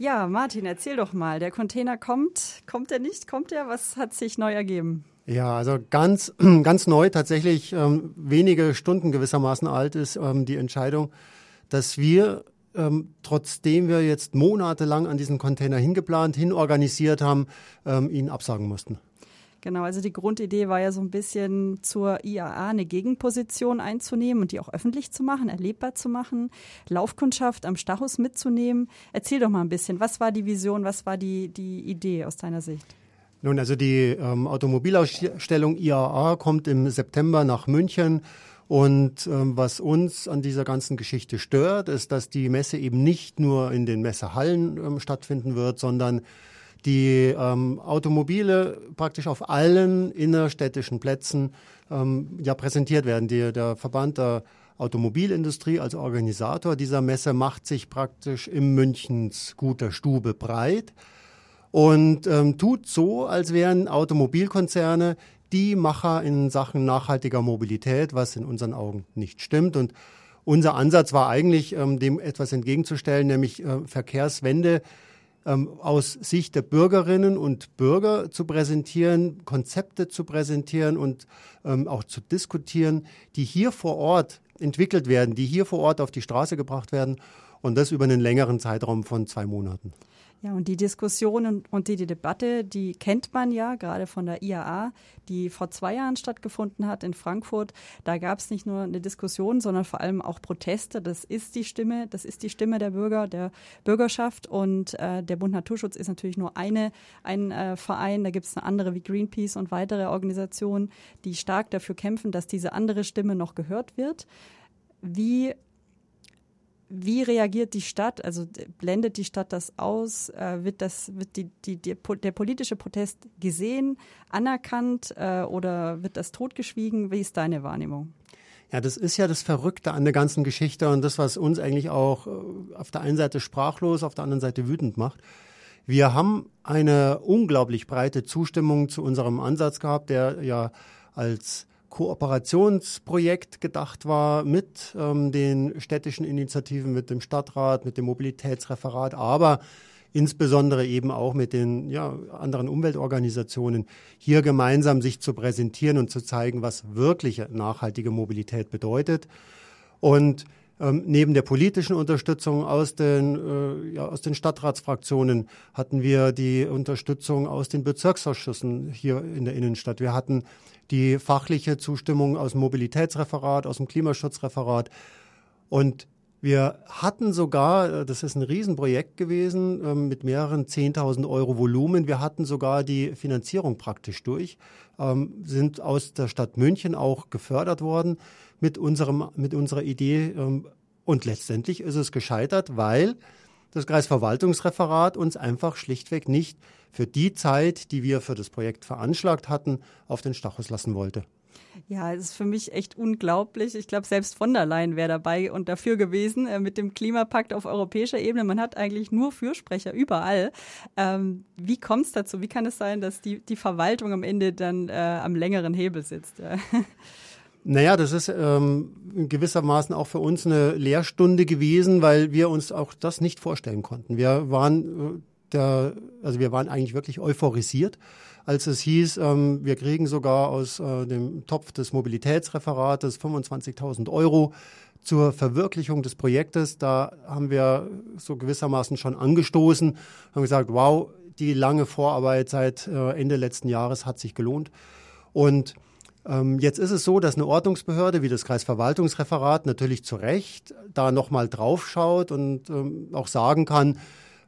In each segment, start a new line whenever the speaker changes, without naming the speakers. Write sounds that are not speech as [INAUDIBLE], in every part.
Ja, Martin, erzähl doch mal. Der Container kommt, kommt er nicht? Kommt er? Was hat sich neu ergeben?
Ja, also ganz, [CLEARS THROAT] ganz neu, tatsächlich ähm, wenige Stunden gewissermaßen alt ist ähm, die Entscheidung, dass wir, ähm, trotzdem wir jetzt monatelang an diesen Container hingeplant, hinorganisiert haben, ähm, ihn absagen mussten.
Genau, also die Grundidee war ja so ein bisschen zur IAA eine Gegenposition einzunehmen und die auch öffentlich zu machen, erlebbar zu machen, Laufkundschaft am Stachus mitzunehmen. Erzähl doch mal ein bisschen, was war die Vision, was war die, die Idee aus deiner Sicht?
Nun, also die ähm, Automobilausstellung IAA kommt im September nach München. Und ähm, was uns an dieser ganzen Geschichte stört, ist, dass die Messe eben nicht nur in den Messehallen ähm, stattfinden wird, sondern die ähm, Automobile praktisch auf allen innerstädtischen Plätzen ähm, ja präsentiert werden. Die, der Verband der Automobilindustrie als Organisator dieser Messe macht sich praktisch im Münchens guter Stube breit und ähm, tut so, als wären Automobilkonzerne die Macher in Sachen nachhaltiger Mobilität, was in unseren Augen nicht stimmt. Und unser Ansatz war eigentlich, ähm, dem etwas entgegenzustellen, nämlich äh, Verkehrswende ähm, aus Sicht der Bürgerinnen und Bürger zu präsentieren, Konzepte zu präsentieren und ähm, auch zu diskutieren, die hier vor Ort entwickelt werden, die hier vor Ort auf die Straße gebracht werden und das über einen längeren Zeitraum von zwei Monaten.
Ja, und die Diskussion und, und die, die, Debatte, die kennt man ja gerade von der IAA, die vor zwei Jahren stattgefunden hat in Frankfurt. Da gab es nicht nur eine Diskussion, sondern vor allem auch Proteste. Das ist die Stimme, das ist die Stimme der Bürger, der Bürgerschaft. Und äh, der Bund Naturschutz ist natürlich nur eine, ein äh, Verein. Da gibt es eine andere wie Greenpeace und weitere Organisationen, die stark dafür kämpfen, dass diese andere Stimme noch gehört wird. Wie wie reagiert die Stadt? Also blendet die Stadt das aus? Äh, wird das, wird die, die, die, der politische Protest gesehen, anerkannt äh, oder wird das totgeschwiegen? Wie ist deine Wahrnehmung?
Ja, das ist ja das Verrückte an der ganzen Geschichte und das, was uns eigentlich auch äh, auf der einen Seite sprachlos, auf der anderen Seite wütend macht. Wir haben eine unglaublich breite Zustimmung zu unserem Ansatz gehabt, der ja als Kooperationsprojekt gedacht war mit ähm, den städtischen Initiativen, mit dem Stadtrat, mit dem Mobilitätsreferat, aber insbesondere eben auch mit den ja, anderen Umweltorganisationen, hier gemeinsam sich zu präsentieren und zu zeigen, was wirkliche nachhaltige Mobilität bedeutet. Und ähm, neben der politischen Unterstützung aus den, äh, ja, aus den Stadtratsfraktionen hatten wir die Unterstützung aus den Bezirksausschüssen hier in der Innenstadt. Wir hatten die fachliche Zustimmung aus dem Mobilitätsreferat, aus dem Klimaschutzreferat. Und wir hatten sogar, äh, das ist ein Riesenprojekt gewesen ähm, mit mehreren 10.000 Euro Volumen, wir hatten sogar die Finanzierung praktisch durch, ähm, sind aus der Stadt München auch gefördert worden mit, unserem, mit unserer Idee. Ähm, und letztendlich ist es gescheitert, weil das Kreisverwaltungsreferat uns einfach schlichtweg nicht für die Zeit, die wir für das Projekt veranschlagt hatten, auf den Stachus lassen wollte.
Ja, es ist für mich echt unglaublich. Ich glaube, selbst von der Leyen wäre dabei und dafür gewesen äh, mit dem Klimapakt auf europäischer Ebene. Man hat eigentlich nur Fürsprecher überall. Ähm, wie kommt es dazu? Wie kann es sein, dass die, die Verwaltung am Ende dann äh, am längeren Hebel sitzt? [LAUGHS]
Naja, das ist ähm, gewissermaßen auch für uns eine Lehrstunde gewesen, weil wir uns auch das nicht vorstellen konnten. Wir waren äh, der, also wir waren eigentlich wirklich euphorisiert, als es hieß, ähm, wir kriegen sogar aus äh, dem Topf des Mobilitätsreferates 25.000 Euro zur Verwirklichung des Projektes. Da haben wir so gewissermaßen schon angestoßen, haben gesagt, wow, die lange Vorarbeit seit äh, Ende letzten Jahres hat sich gelohnt. Und jetzt ist es so, dass eine Ordnungsbehörde wie das Kreisverwaltungsreferat natürlich zu Recht da nochmal draufschaut und ähm, auch sagen kann,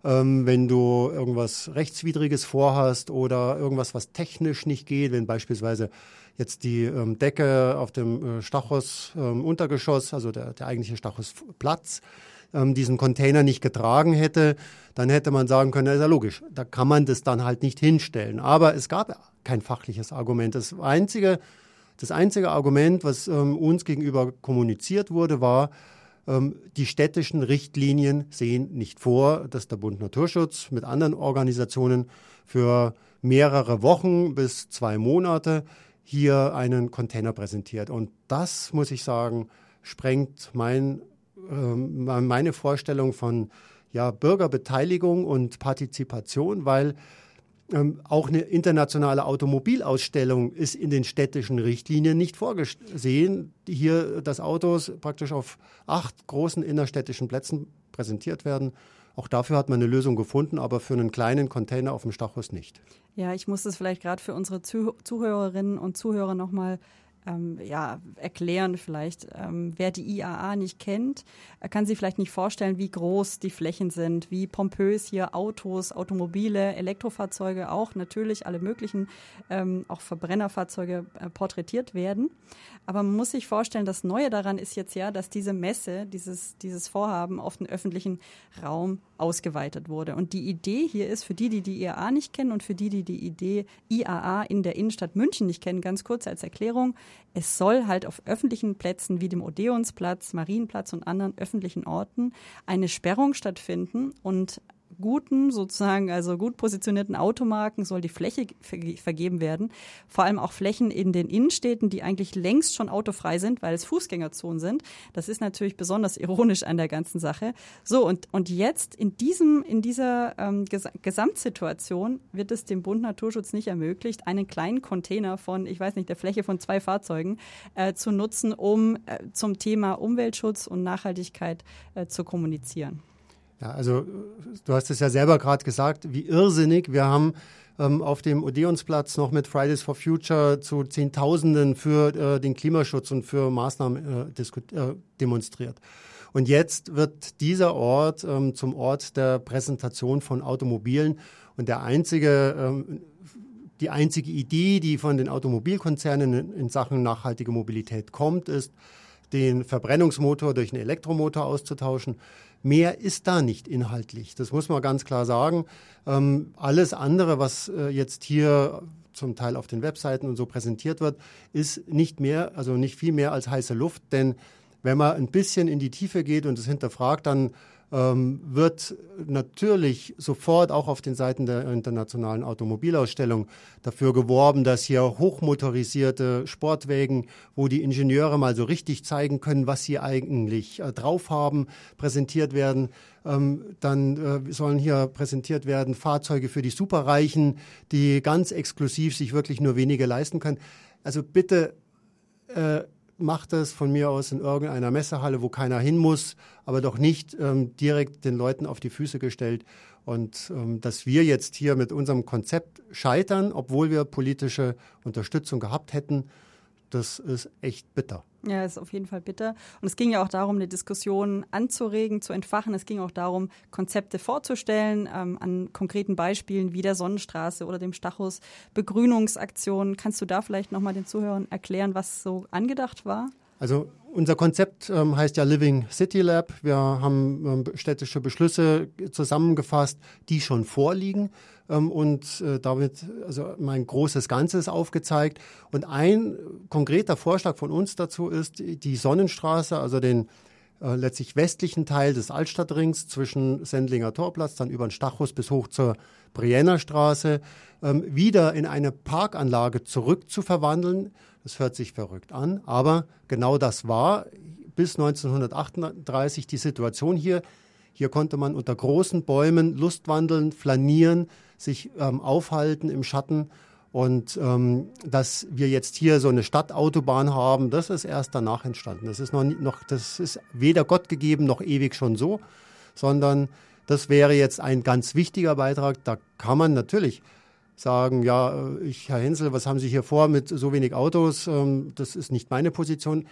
ähm, wenn du irgendwas Rechtswidriges vorhast oder irgendwas, was technisch nicht geht, wenn beispielsweise jetzt die ähm, Decke auf dem äh, Stachus ähm, Untergeschoss, also der, der eigentliche Stachusplatz, ähm, diesen Container nicht getragen hätte, dann hätte man sagen können, das ist ja logisch, da kann man das dann halt nicht hinstellen. Aber es gab kein fachliches Argument. Das einzige, das einzige Argument, was ähm, uns gegenüber kommuniziert wurde, war, ähm, die städtischen Richtlinien sehen nicht vor, dass der Bund Naturschutz mit anderen Organisationen für mehrere Wochen bis zwei Monate hier einen Container präsentiert. Und das, muss ich sagen, sprengt mein, äh, meine Vorstellung von ja, Bürgerbeteiligung und Partizipation, weil ähm, auch eine internationale Automobilausstellung ist in den städtischen Richtlinien nicht vorgesehen. Hier, dass Autos praktisch auf acht großen innerstädtischen Plätzen präsentiert werden. Auch dafür hat man eine Lösung gefunden, aber für einen kleinen Container auf dem Stachus nicht.
Ja, ich muss es vielleicht gerade für unsere Zuhörerinnen und Zuhörer nochmal ähm, ja, erklären vielleicht. Ähm, wer die IAA nicht kennt, kann sich vielleicht nicht vorstellen, wie groß die Flächen sind, wie pompös hier Autos, Automobile, Elektrofahrzeuge auch, natürlich alle möglichen, ähm, auch Verbrennerfahrzeuge äh, porträtiert werden. Aber man muss sich vorstellen, das Neue daran ist jetzt ja, dass diese Messe, dieses, dieses Vorhaben auf den öffentlichen Raum ausgeweitet wurde. Und die Idee hier ist, für die, die die IAA nicht kennen und für die, die die Idee IAA in der Innenstadt München nicht kennen, ganz kurz als Erklärung, es soll halt auf öffentlichen Plätzen wie dem Odeonsplatz, Marienplatz und anderen öffentlichen Orten eine Sperrung stattfinden und guten, sozusagen, also gut positionierten Automarken soll die Fläche vergeben werden. Vor allem auch Flächen in den Innenstädten, die eigentlich längst schon autofrei sind, weil es Fußgängerzonen sind. Das ist natürlich besonders ironisch an der ganzen Sache. So, und, und jetzt in diesem, in dieser ähm, Ges Gesamtsituation wird es dem Bund Naturschutz nicht ermöglicht, einen kleinen Container von, ich weiß nicht, der Fläche von zwei Fahrzeugen äh, zu nutzen, um äh, zum Thema Umweltschutz und Nachhaltigkeit äh, zu kommunizieren.
Ja, also du hast es ja selber gerade gesagt, wie irrsinnig. Wir haben ähm, auf dem Odeonsplatz noch mit Fridays for Future zu Zehntausenden für äh, den Klimaschutz und für Maßnahmen äh, äh, demonstriert. Und jetzt wird dieser Ort ähm, zum Ort der Präsentation von Automobilen und der einzige ähm, die einzige Idee, die von den Automobilkonzernen in, in Sachen nachhaltige Mobilität kommt, ist, den Verbrennungsmotor durch einen Elektromotor auszutauschen. Mehr ist da nicht inhaltlich. Das muss man ganz klar sagen. Ähm, alles andere, was äh, jetzt hier zum Teil auf den Webseiten und so präsentiert wird, ist nicht mehr, also nicht viel mehr als heiße Luft. Denn wenn man ein bisschen in die Tiefe geht und es hinterfragt, dann ähm, wird natürlich sofort auch auf den Seiten der internationalen Automobilausstellung dafür geworben, dass hier hochmotorisierte Sportwägen, wo die Ingenieure mal so richtig zeigen können, was sie eigentlich äh, drauf haben, präsentiert werden. Ähm, dann äh, sollen hier präsentiert werden Fahrzeuge für die Superreichen, die ganz exklusiv sich wirklich nur wenige leisten können. Also bitte äh, macht es von mir aus in irgendeiner Messehalle, wo keiner hin muss, aber doch nicht ähm, direkt den Leuten auf die Füße gestellt. Und ähm, dass wir jetzt hier mit unserem Konzept scheitern, obwohl wir politische Unterstützung gehabt hätten, das ist echt bitter.
Ja, ist auf jeden Fall bitter. Und es ging ja auch darum, eine Diskussion anzuregen, zu entfachen. Es ging auch darum, Konzepte vorzustellen ähm, an konkreten Beispielen wie der Sonnenstraße oder dem Stachus, Begrünungsaktionen. Kannst du da vielleicht nochmal den Zuhörern erklären, was so angedacht war?
Also unser Konzept ähm, heißt ja Living City Lab. Wir haben ähm, städtische Beschlüsse zusammengefasst, die schon vorliegen ähm, und äh, damit also mein großes Ganzes aufgezeigt. Und ein konkreter Vorschlag von uns dazu ist, die Sonnenstraße, also den äh, letztlich westlichen Teil des Altstadtrings zwischen Sendlinger Torplatz, dann über den Stachus bis hoch zur Brienner Straße, ähm, wieder in eine Parkanlage zurückzuverwandeln. Das hört sich verrückt an, aber genau das war bis 1938 die Situation hier. Hier konnte man unter großen Bäumen lustwandeln, flanieren, sich ähm, aufhalten im Schatten. Und ähm, dass wir jetzt hier so eine Stadtautobahn haben, das ist erst danach entstanden. Das ist noch, noch das ist weder Gott gegeben noch ewig schon so, sondern das wäre jetzt ein ganz wichtiger Beitrag. Da kann man natürlich sagen, ja, ich, Herr Hensel, was haben Sie hier vor mit so wenig Autos? Ähm, das ist nicht meine Position.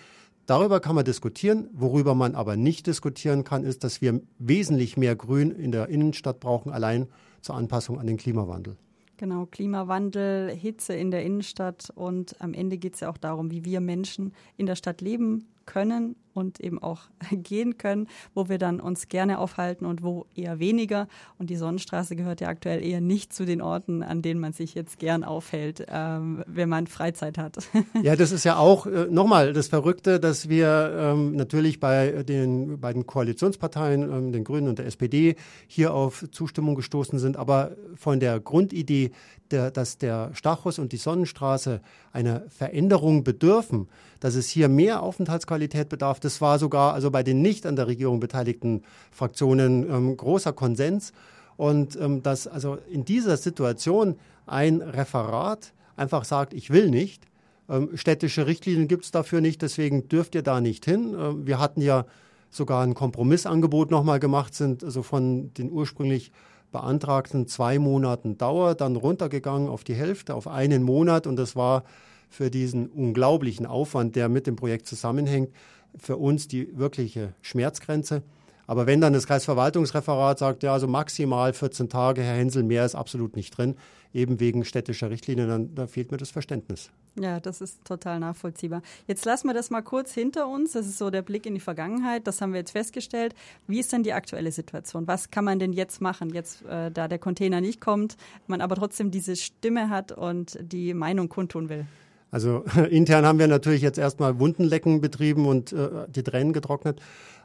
Darüber kann man diskutieren. Worüber man aber nicht diskutieren kann, ist, dass wir wesentlich mehr Grün in der Innenstadt brauchen, allein zur Anpassung an den Klimawandel.
Genau, Klimawandel, Hitze in der Innenstadt und am Ende geht es ja auch darum, wie wir Menschen in der Stadt leben können und eben auch [LAUGHS] gehen können, wo wir dann uns gerne aufhalten und wo eher weniger. Und die Sonnenstraße gehört ja aktuell eher nicht zu den Orten, an denen man sich jetzt gern aufhält, ähm, wenn man Freizeit hat. [LAUGHS]
Ja, das ist ja auch äh, nochmal das Verrückte, dass wir ähm, natürlich bei den beiden Koalitionsparteien, ähm, den Grünen und der SPD, hier auf Zustimmung gestoßen sind. Aber von der Grundidee, der, dass der Stachus und die Sonnenstraße einer Veränderung bedürfen, dass es hier mehr Aufenthaltsqualität Klimaneutralität bedarf. Das war sogar also bei den nicht an der Regierung beteiligten Fraktionen ähm, großer Konsens. Und ähm, dass also in dieser Situation ein Referat einfach sagt, ich will nicht, ähm, städtische Richtlinien gibt es dafür nicht, deswegen dürft ihr da nicht hin. Ähm, wir hatten ja sogar ein Kompromissangebot nochmal gemacht, sind also von den ursprünglich beantragten zwei Monaten Dauer dann runtergegangen auf die Hälfte, auf einen Monat. Und das war für diesen unglaublichen Aufwand, der mit dem Projekt zusammenhängt, für uns die wirkliche Schmerzgrenze. Aber wenn dann das Kreisverwaltungsreferat sagt, ja, also maximal 14 Tage, Herr Hensel, mehr ist absolut nicht drin, eben wegen städtischer Richtlinien, dann da fehlt mir das Verständnis.
Ja, das ist total nachvollziehbar. Jetzt lassen wir das mal kurz hinter uns. Das ist so der Blick in die Vergangenheit. Das haben wir jetzt festgestellt. Wie ist denn die aktuelle Situation? Was kann man denn jetzt machen, jetzt äh, da der Container nicht kommt, man aber trotzdem diese Stimme hat und die Meinung kundtun will?
Also [LAUGHS] intern haben wir natürlich jetzt erstmal Wundenlecken betrieben und äh, die Tränen getrocknet.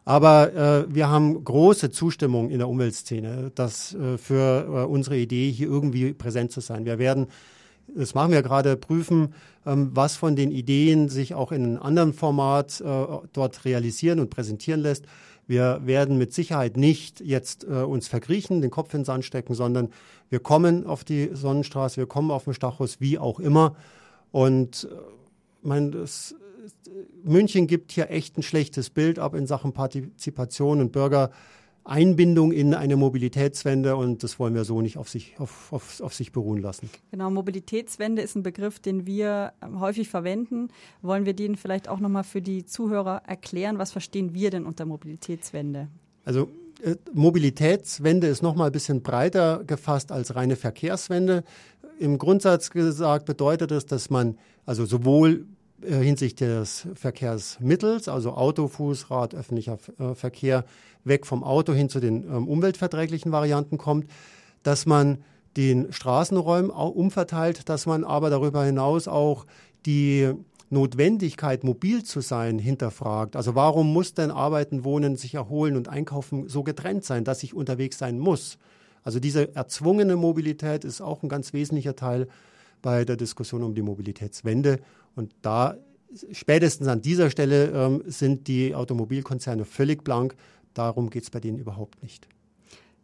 Aber äh, wir haben große Zustimmung in der Umweltszene, dass äh, für äh, unsere Idee hier irgendwie präsent zu sein. Wir werden, das machen wir gerade, prüfen, ähm, was von den Ideen sich auch in einem anderen Format äh, dort realisieren und präsentieren lässt. Wir werden mit Sicherheit nicht jetzt äh, uns verkriechen, den Kopf in den Sand stecken, sondern wir kommen auf die Sonnenstraße, wir kommen auf den Stachus, wie auch immer. Und äh, mein, das, München gibt hier echt ein schlechtes Bild ab in Sachen Partizipation und Bürgereinbindung in eine Mobilitätswende und das wollen wir so nicht auf sich, auf, auf, auf sich beruhen lassen.
Genau, Mobilitätswende ist ein Begriff, den wir ähm, häufig verwenden. Wollen wir den vielleicht auch nochmal für die Zuhörer erklären? Was verstehen wir denn unter Mobilitätswende?
Also Mobilitätswende ist nochmal ein bisschen breiter gefasst als reine Verkehrswende. Im Grundsatz gesagt bedeutet es, dass man also sowohl äh, hinsichtlich des Verkehrsmittels, also Auto, Fußrad, öffentlicher äh, Verkehr, weg vom Auto hin zu den ähm, umweltverträglichen Varianten kommt, dass man den Straßenräumen umverteilt, dass man aber darüber hinaus auch die Notwendigkeit, mobil zu sein, hinterfragt. Also warum muss denn Arbeiten, Wohnen, sich erholen und Einkaufen so getrennt sein, dass ich unterwegs sein muss? Also diese erzwungene Mobilität ist auch ein ganz wesentlicher Teil bei der Diskussion um die Mobilitätswende. Und da spätestens an dieser Stelle ähm, sind die Automobilkonzerne völlig blank. Darum geht es bei denen überhaupt nicht.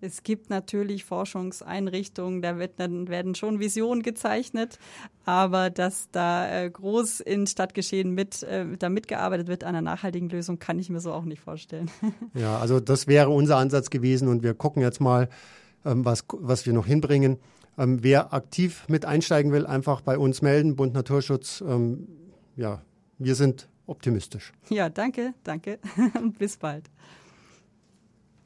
Es gibt natürlich Forschungseinrichtungen, da wird dann, werden schon Visionen gezeichnet, aber dass da äh, groß in Stadtgeschehen mit, äh, da mitgearbeitet wird an einer nachhaltigen Lösung, kann ich mir so auch nicht vorstellen. [LAUGHS]
Ja, also das wäre unser Ansatz gewesen und wir gucken jetzt mal, ähm, was, was wir noch hinbringen. Ähm, wer aktiv mit einsteigen will, einfach bei uns melden, Bund Naturschutz. Ähm, ja, wir sind optimistisch.
Ja, danke, danke und [LAUGHS] bis bald.